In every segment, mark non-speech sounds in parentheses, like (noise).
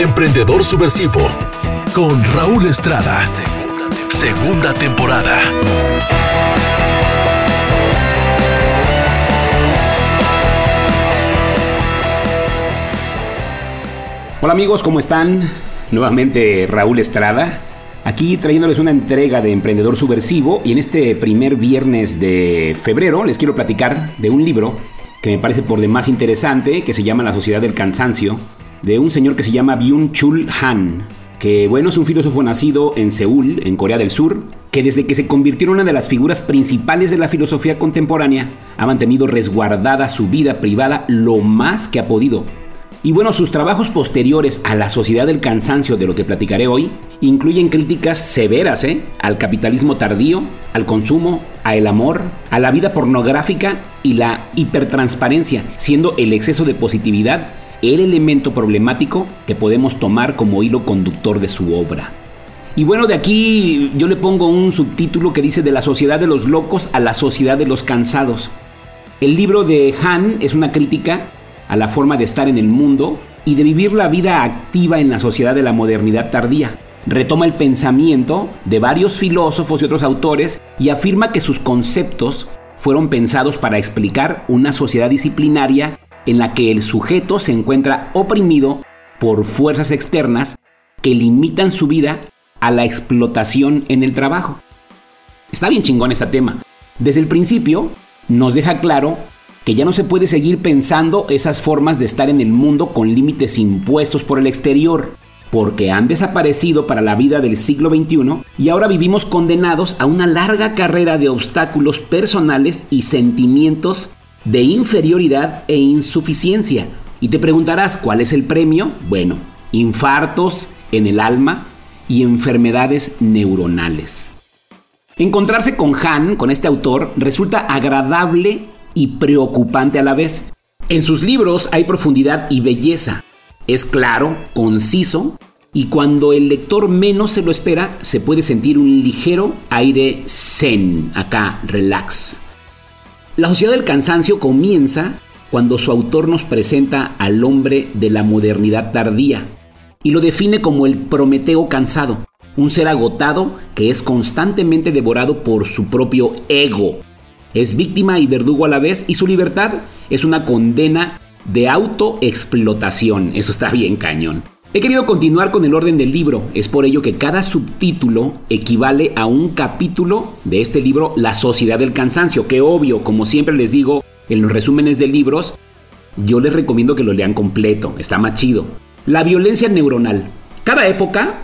Emprendedor Subversivo con Raúl Estrada. Segunda temporada. Hola amigos, ¿cómo están? Nuevamente Raúl Estrada, aquí trayéndoles una entrega de Emprendedor Subversivo y en este primer viernes de febrero les quiero platicar de un libro que me parece por demás interesante, que se llama La Sociedad del Cansancio, de un señor que se llama Byung-Chul Han, que bueno, es un filósofo nacido en Seúl, en Corea del Sur, que desde que se convirtió en una de las figuras principales de la filosofía contemporánea, ha mantenido resguardada su vida privada lo más que ha podido. Y bueno, sus trabajos posteriores a la sociedad del cansancio de lo que platicaré hoy incluyen críticas severas ¿eh? al capitalismo tardío, al consumo, a el amor, a la vida pornográfica y la hipertransparencia, siendo el exceso de positividad el elemento problemático que podemos tomar como hilo conductor de su obra. Y bueno, de aquí yo le pongo un subtítulo que dice de la sociedad de los locos a la sociedad de los cansados. El libro de Han es una crítica a la forma de estar en el mundo y de vivir la vida activa en la sociedad de la modernidad tardía. Retoma el pensamiento de varios filósofos y otros autores y afirma que sus conceptos fueron pensados para explicar una sociedad disciplinaria en la que el sujeto se encuentra oprimido por fuerzas externas que limitan su vida a la explotación en el trabajo. Está bien chingón este tema. Desde el principio nos deja claro que ya no se puede seguir pensando esas formas de estar en el mundo con límites impuestos por el exterior, porque han desaparecido para la vida del siglo XXI y ahora vivimos condenados a una larga carrera de obstáculos personales y sentimientos de inferioridad e insuficiencia. Y te preguntarás, ¿cuál es el premio? Bueno, infartos en el alma y enfermedades neuronales. Encontrarse con Han, con este autor, resulta agradable y preocupante a la vez. En sus libros hay profundidad y belleza. Es claro, conciso, y cuando el lector menos se lo espera, se puede sentir un ligero aire zen, acá, relax. La sociedad del cansancio comienza cuando su autor nos presenta al hombre de la modernidad tardía y lo define como el Prometeo cansado, un ser agotado que es constantemente devorado por su propio ego. Es víctima y verdugo a la vez y su libertad es una condena de autoexplotación. Eso está bien cañón. He querido continuar con el orden del libro, es por ello que cada subtítulo equivale a un capítulo de este libro La Sociedad del Cansancio, que obvio, como siempre les digo en los resúmenes de libros, yo les recomiendo que lo lean completo, está más chido. La violencia neuronal. Cada época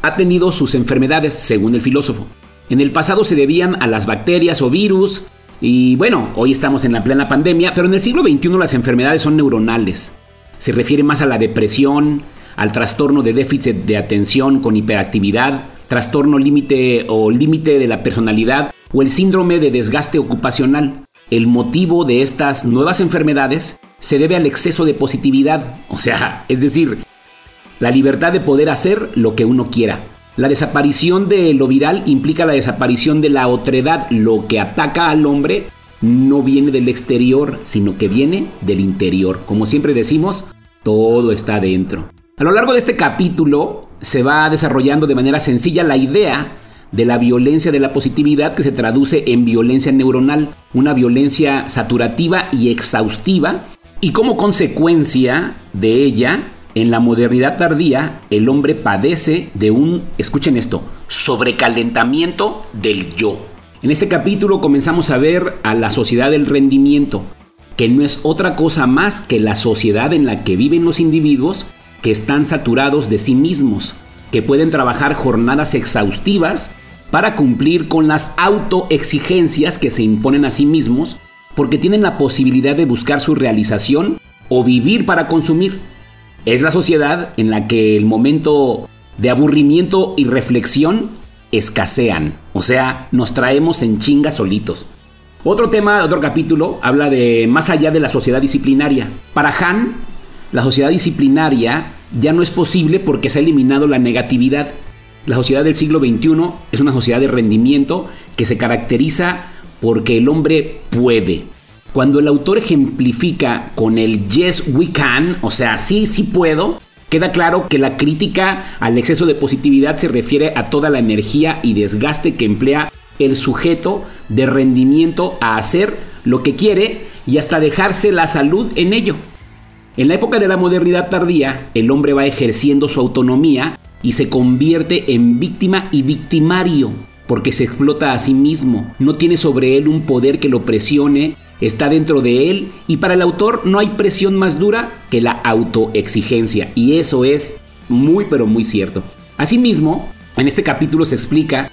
ha tenido sus enfermedades, según el filósofo. En el pasado se debían a las bacterias o virus, y bueno, hoy estamos en la plena pandemia, pero en el siglo XXI las enfermedades son neuronales. Se refiere más a la depresión, al trastorno de déficit de atención con hiperactividad, trastorno límite o límite de la personalidad o el síndrome de desgaste ocupacional. El motivo de estas nuevas enfermedades se debe al exceso de positividad, o sea, es decir, la libertad de poder hacer lo que uno quiera. La desaparición de lo viral implica la desaparición de la otredad, lo que ataca al hombre no viene del exterior, sino que viene del interior. Como siempre decimos, todo está dentro. A lo largo de este capítulo se va desarrollando de manera sencilla la idea de la violencia de la positividad que se traduce en violencia neuronal, una violencia saturativa y exhaustiva, y como consecuencia de ella, en la modernidad tardía, el hombre padece de un, escuchen esto, sobrecalentamiento del yo. En este capítulo comenzamos a ver a la sociedad del rendimiento, que no es otra cosa más que la sociedad en la que viven los individuos que están saturados de sí mismos, que pueden trabajar jornadas exhaustivas para cumplir con las autoexigencias que se imponen a sí mismos, porque tienen la posibilidad de buscar su realización o vivir para consumir. Es la sociedad en la que el momento de aburrimiento y reflexión escasean, o sea, nos traemos en chinga solitos. Otro tema, otro capítulo, habla de más allá de la sociedad disciplinaria. Para Han, la sociedad disciplinaria ya no es posible porque se ha eliminado la negatividad. La sociedad del siglo XXI es una sociedad de rendimiento que se caracteriza porque el hombre puede. Cuando el autor ejemplifica con el yes we can, o sea, sí, sí puedo, Queda claro que la crítica al exceso de positividad se refiere a toda la energía y desgaste que emplea el sujeto de rendimiento a hacer lo que quiere y hasta dejarse la salud en ello. En la época de la modernidad tardía, el hombre va ejerciendo su autonomía y se convierte en víctima y victimario, porque se explota a sí mismo, no tiene sobre él un poder que lo presione, está dentro de él y para el autor no hay presión más dura que la autoexigencia, y eso es muy pero muy cierto. Asimismo, en este capítulo se explica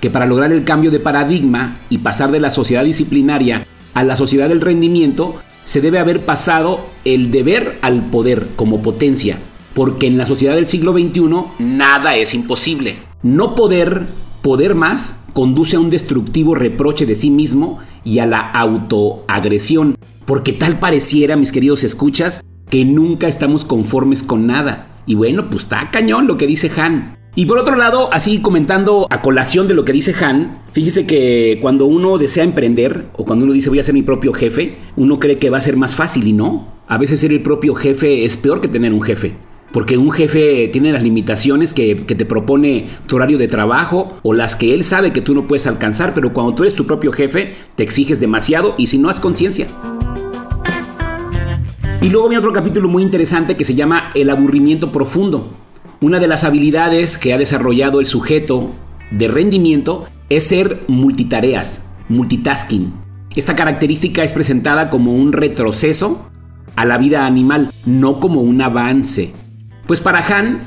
que para lograr el cambio de paradigma y pasar de la sociedad disciplinaria a la sociedad del rendimiento, se debe haber pasado el deber al poder como potencia, porque en la sociedad del siglo XXI nada es imposible. No poder, poder más, conduce a un destructivo reproche de sí mismo y a la autoagresión, porque tal pareciera, mis queridos escuchas, que nunca estamos conformes con nada. Y bueno, pues está cañón lo que dice Han. Y por otro lado, así comentando a colación de lo que dice Han, fíjese que cuando uno desea emprender o cuando uno dice voy a ser mi propio jefe, uno cree que va a ser más fácil y no. A veces ser el propio jefe es peor que tener un jefe. Porque un jefe tiene las limitaciones que, te propone tu horario de trabajo o las que él sabe que tú no puedes alcanzar, pero cuando tú eres tu propio jefe te exiges demasiado y si no has conciencia. Y luego viene otro capítulo muy interesante que se llama El aburrimiento profundo. Una de las habilidades que ha desarrollado el sujeto de rendimiento es ser multitareas, multitasking. Esta característica es presentada como un retroceso a la vida animal, no como un avance. Pues para Han,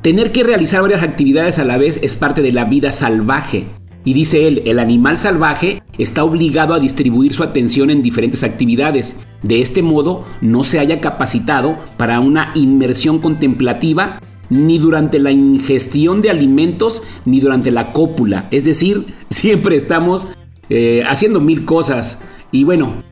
tener que realizar varias actividades a la vez es parte de la vida salvaje. Y dice él, el animal salvaje está obligado a distribuir su atención en diferentes actividades. De este modo, no se haya capacitado para una inmersión contemplativa ni durante la ingestión de alimentos ni durante la cópula. Es decir, (laughs) siempre estamos eh, haciendo mil cosas. Y bueno,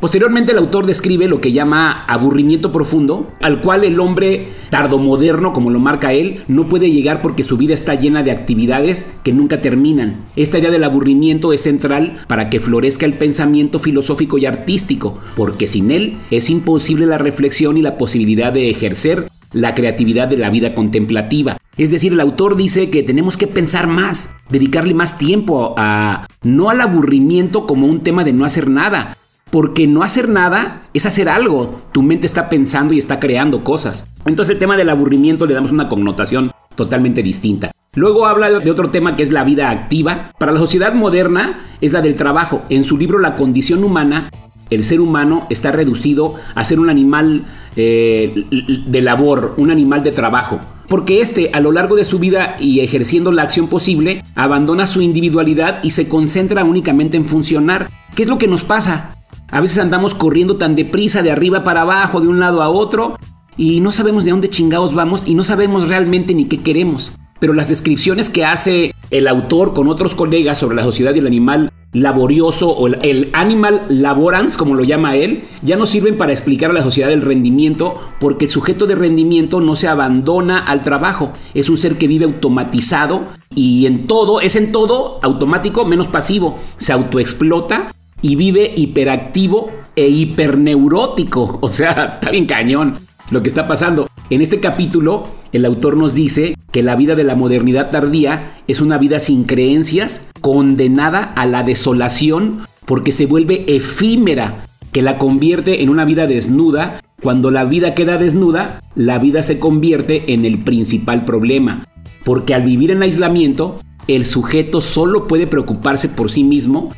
Posteriormente el autor describe lo que llama aburrimiento profundo, al cual el hombre tardomoderno, como lo marca él, no puede llegar porque su vida está llena de actividades que nunca terminan. Esta idea del aburrimiento es central para que florezca el pensamiento filosófico y artístico, porque sin él es imposible la reflexión y la posibilidad de ejercer la creatividad de la vida contemplativa. Es decir, el autor dice que tenemos que pensar más, dedicarle más tiempo a no al aburrimiento como un tema de no hacer nada, porque no hacer nada es hacer algo. Tu mente está pensando y está creando cosas. Entonces el tema del aburrimiento le damos una connotación totalmente distinta. Luego habla de otro tema que es la vida activa. Para la sociedad moderna es la del trabajo. En su libro La condición humana, el ser humano está reducido a ser un animal eh, de labor, un animal de trabajo. Porque este, a lo largo de su vida y ejerciendo la acción posible, abandona su individualidad y se concentra únicamente en funcionar. ¿Qué es lo que nos pasa? A veces andamos corriendo tan deprisa de arriba para abajo, de un lado a otro, y no sabemos de dónde chingados vamos y no sabemos realmente ni qué queremos. Pero las descripciones que hace el autor con otros colegas sobre la sociedad y el animal laborioso o el, animal laborans, como lo llama él, ya no sirven para explicar a la sociedad del rendimiento porque el sujeto de rendimiento no se abandona al trabajo, es un ser que vive automatizado y en todo, es en todo automático menos pasivo, se autoexplota y vive hiperactivo e hiperneurótico. (laughs) O sea, está bien cañón lo que está pasando. En este capítulo, el autor nos dice que la vida de la modernidad tardía es una vida sin creencias, condenada a la desolación porque se vuelve efímera, que la convierte en una vida desnuda. Cuando la vida queda desnuda, la vida se convierte en el principal problema, porque al vivir en aislamiento, el sujeto solo puede preocuparse por sí mismo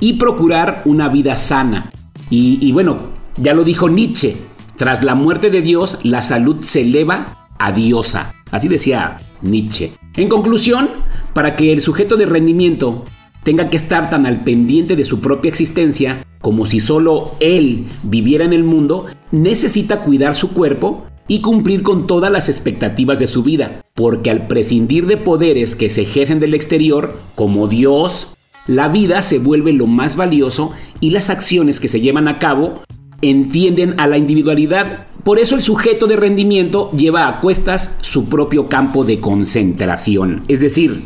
y procurar una vida sana. Y, bueno, ya lo dijo Nietzsche, tras la muerte de Dios, la salud se eleva a diosa. Así decía Nietzsche. En conclusión, para que el sujeto de rendimiento tenga que estar tan al pendiente de su propia existencia como si solo él viviera en el mundo, necesita cuidar su cuerpo y cumplir con todas las expectativas de su vida, porque al prescindir de poderes que se ejercen del exterior, como Dios, la vida se vuelve lo más valioso y las acciones que se llevan a cabo entienden a la individualidad. Por eso el sujeto de rendimiento lleva a cuestas su propio campo de concentración. Es decir,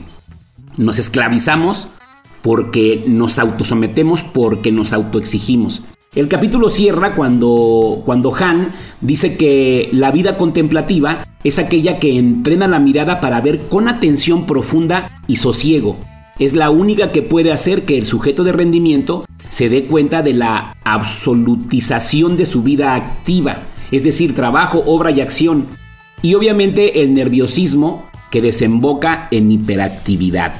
nos esclavizamos porque nos autosometemos, porque nos autoexigimos. El capítulo cierra cuando, cuando Han dice que la vida contemplativa es aquella que entrena la mirada para ver con atención profunda y sosiego. Es la única que puede hacer que el sujeto de rendimiento se dé cuenta de la absolutización de su vida activa, es decir, trabajo, obra y acción, y obviamente el nerviosismo que desemboca en hiperactividad.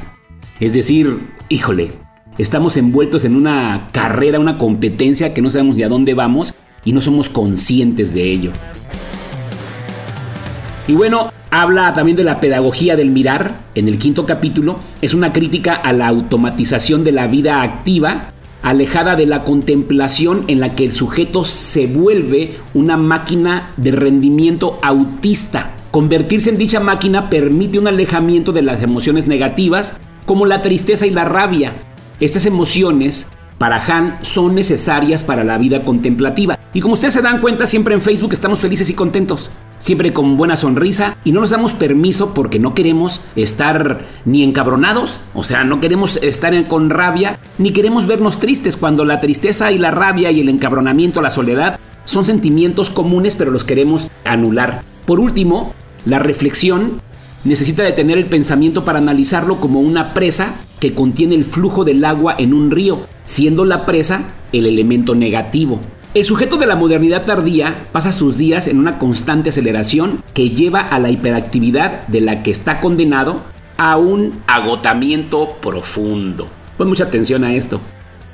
Es decir, híjole, estamos envueltos en una carrera, una competencia que no sabemos ni a dónde vamos y no somos conscientes de ello. Y bueno, habla también de la pedagogía del mirar en el quinto capítulo. Es una crítica a la automatización de la vida activa, alejada de la contemplación en la que el sujeto se vuelve una máquina de rendimiento autista. Convertirse en dicha máquina permite un alejamiento de las emociones negativas como la tristeza y la rabia. Estas emociones para Han son necesarias para la vida contemplativa. Y como ustedes se dan cuenta, siempre en Facebook estamos felices y contentos, siempre con buena sonrisa y no nos damos permiso porque no queremos estar ni encabronados, o sea, no queremos estar con rabia, ni queremos vernos tristes cuando la tristeza y la rabia y el encabronamiento, la soledad, son sentimientos comunes pero los queremos anular. Por último, la reflexión necesita detener el pensamiento para analizarlo como una presa que contiene el flujo del agua en un río, siendo la presa el elemento negativo. El sujeto de la modernidad tardía pasa sus días en una constante aceleración que lleva a la hiperactividad de la que está condenado a un agotamiento profundo. Pon mucha atención a esto.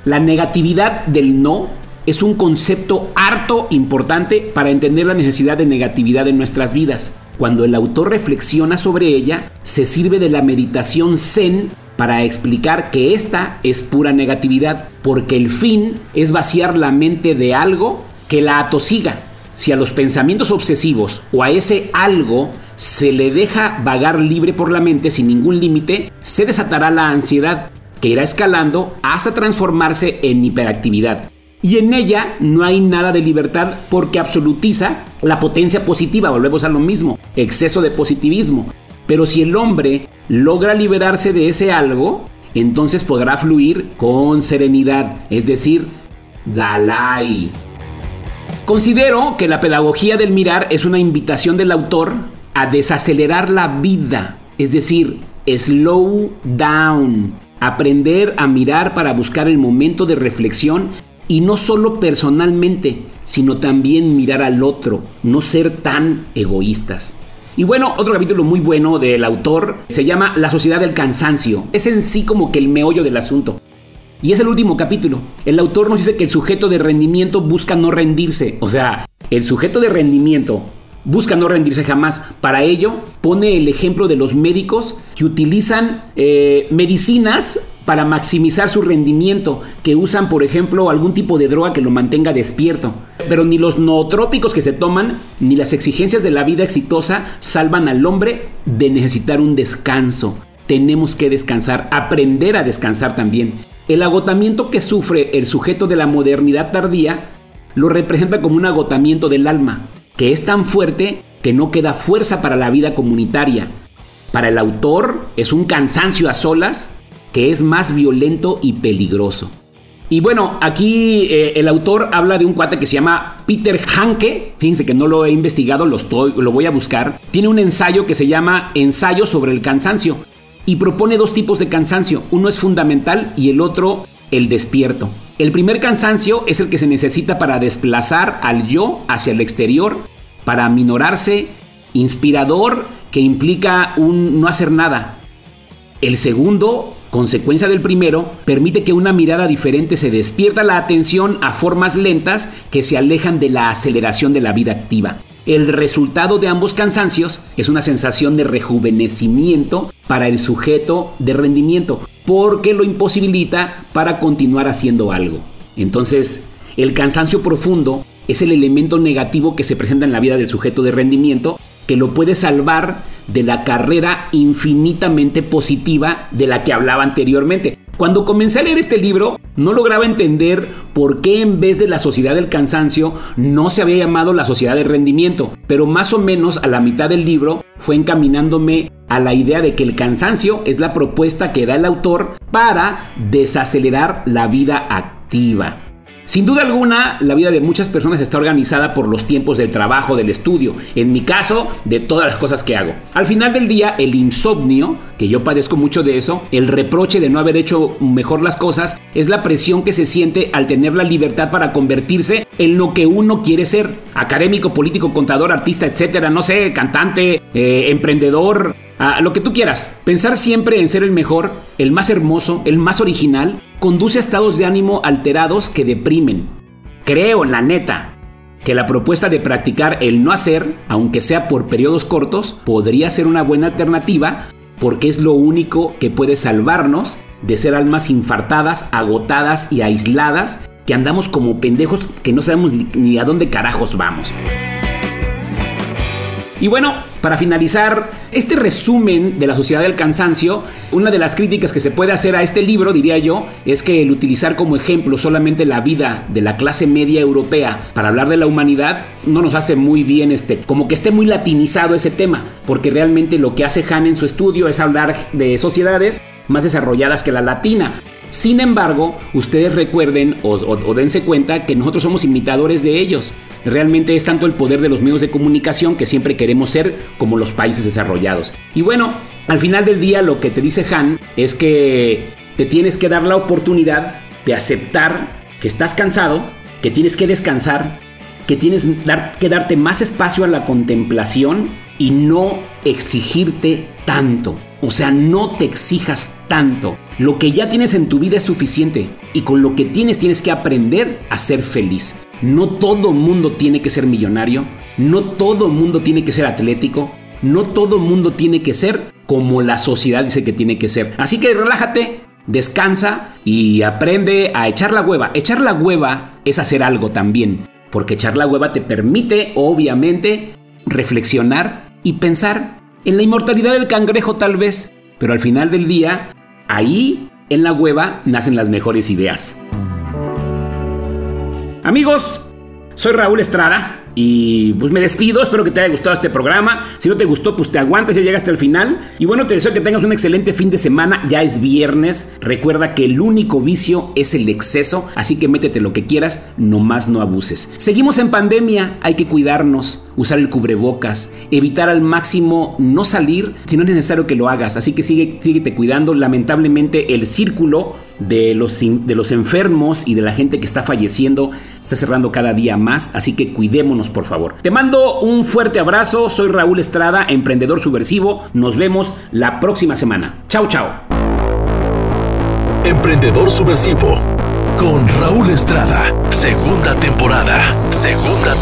La negatividad del no es un concepto harto importante para entender la necesidad de negatividad en nuestras vidas. Cuando el autor reflexiona sobre ella, se sirve de la meditación zen para explicar que esta es pura negatividad, porque el fin es vaciar la mente de algo que la atosiga. Si a los pensamientos obsesivos o a ese algo se le deja vagar libre por la mente sin ningún límite, se desatará la ansiedad, que irá escalando hasta transformarse en hiperactividad. Y en ella no hay nada de libertad porque absolutiza la potencia positiva, volvemos a lo mismo, exceso de positivismo. Pero si el hombre logra liberarse de ese algo, entonces podrá fluir con serenidad, es decir, Dalai. Considero que la pedagogía del mirar es una invitación del autor a desacelerar la vida, es decir, slow down, aprender a mirar para buscar el momento de reflexión y no solo personalmente, sino también mirar al otro, no ser tan egoístas. Y bueno, otro capítulo muy bueno del autor se llama La sociedad del cansancio. Es en sí como que el meollo del asunto. Y es el último capítulo. El autor nos dice que el sujeto de rendimiento busca no rendirse. O sea, el sujeto de rendimiento busca no rendirse jamás. Para ello, pone el ejemplo de los médicos que utilizan eh, medicinas para maximizar su rendimiento, que usan, por ejemplo, algún tipo de droga que lo mantenga despierto. Pero ni los nootrópicos que se toman, ni las exigencias de la vida exitosa salvan al hombre de necesitar un descanso. Tenemos que descansar, aprender a descansar también. El agotamiento que sufre el sujeto de la modernidad tardía lo representa como un agotamiento del alma, que es tan fuerte que no queda fuerza para la vida comunitaria. Para el autor es un cansancio a solas que es más violento y peligroso. Y bueno, aquí eh, el autor habla de un cuate que se llama Peter Hanke. Fíjense que no lo he investigado, lo, estoy, lo voy a buscar. Tiene un ensayo que se llama Ensayo sobre el cansancio. Y propone dos tipos de cansancio. Uno es fundamental y el otro el despierto. El primer cansancio es el que se necesita para desplazar al yo hacia el exterior, para aminorarse, inspirador, que implica un no hacer nada. El segundo consecuencia del primero, permite que una mirada diferente se despierta la atención a formas lentas que se alejan de la aceleración de la vida activa. El resultado de ambos cansancios es una sensación de rejuvenecimiento para el sujeto de rendimiento, porque lo imposibilita para continuar haciendo algo. Entonces, el cansancio profundo es el elemento negativo que se presenta en la vida del sujeto de rendimiento que lo puede salvar de la carrera infinitamente positiva de la que hablaba anteriormente. Cuando comencé a leer este libro, no lograba entender por qué en vez de la sociedad del cansancio no se había llamado la sociedad del rendimiento, pero más o menos a la mitad del libro fue encaminándome a la idea de que el cansancio es la propuesta que da el autor para desacelerar la vida activa. Sin duda alguna, la vida de muchas personas está organizada por los tiempos del trabajo, del estudio, en mi caso, de todas las cosas que hago. Al final del día, el insomnio, que yo padezco mucho de eso, el reproche de no haber hecho mejor las cosas, es la presión que se siente al tener la libertad para convertirse en lo que uno quiere ser. Académico, político, contador, artista, etcétera, no sé, cantante, eh, emprendedor, lo que tú quieras. Pensar siempre en ser el mejor, el más hermoso, el más original, conduce a estados de ánimo alterados que deprimen. Creo, en la neta, que la propuesta de practicar el no hacer, aunque sea por periodos cortos, podría ser una buena alternativa porque es lo único que puede salvarnos de ser almas infartadas, agotadas y aisladas que andamos como pendejos que no sabemos ni a dónde carajos vamos. Y bueno, para finalizar este resumen de la sociedad del cansancio, una de las críticas que se puede hacer a este libro, diría yo, es que el utilizar como ejemplo solamente la vida de la clase media europea para hablar de la humanidad no nos hace muy bien este, como que esté muy latinizado ese tema, porque realmente lo que hace Han en su estudio es hablar de sociedades más desarrolladas que la latina. Sin embargo, ustedes recuerden o, dense cuenta que nosotros somos imitadores de ellos. Realmente es tanto el poder de los medios de comunicación que siempre queremos ser como los países desarrollados. Y bueno, al final del día lo que te dice Han es que te tienes que dar la oportunidad de aceptar que estás cansado, que tienes que descansar, que tienes que darte más espacio a la contemplación y no exigirte tanto. O sea, no te exijas tanto. Lo que ya tienes en tu vida es suficiente y con lo que tienes tienes que aprender a ser feliz. No todo mundo tiene que ser millonario, no todo mundo tiene que ser atlético, no todo mundo tiene que ser como la sociedad dice que tiene que ser. Así que relájate, descansa y aprende a echar la hueva. Echar la hueva es hacer algo también, porque echar la hueva te permite, obviamente, reflexionar y pensar en la inmortalidad del cangrejo tal vez, pero al final del día, ahí en la hueva nacen las mejores ideas. Amigos, soy Raúl Estrada y pues me despido, espero que te haya gustado este programa. Si no te gustó, pues te aguantas y llegaste al final. Y bueno, te deseo que tengas un excelente fin de semana. Ya es viernes. Recuerda que el único vicio es el exceso, así que métete lo que quieras, nomás no abuses. Seguimos en pandemia, hay que cuidarnos, usar el cubrebocas, evitar al máximo no salir si no es necesario que lo hagas. Así que sigue, síguete cuidando. Lamentablemente el círculo de los, de los enfermos y de la gente que está falleciendo está cerrando cada día más, así que cuidémonos por favor. Te mando un fuerte abrazo, soy Raúl Estrada, emprendedor subversivo, nos vemos la próxima semana. Chao, chao. Emprendedor subversivo con Raúl Estrada, segunda temporada, segunda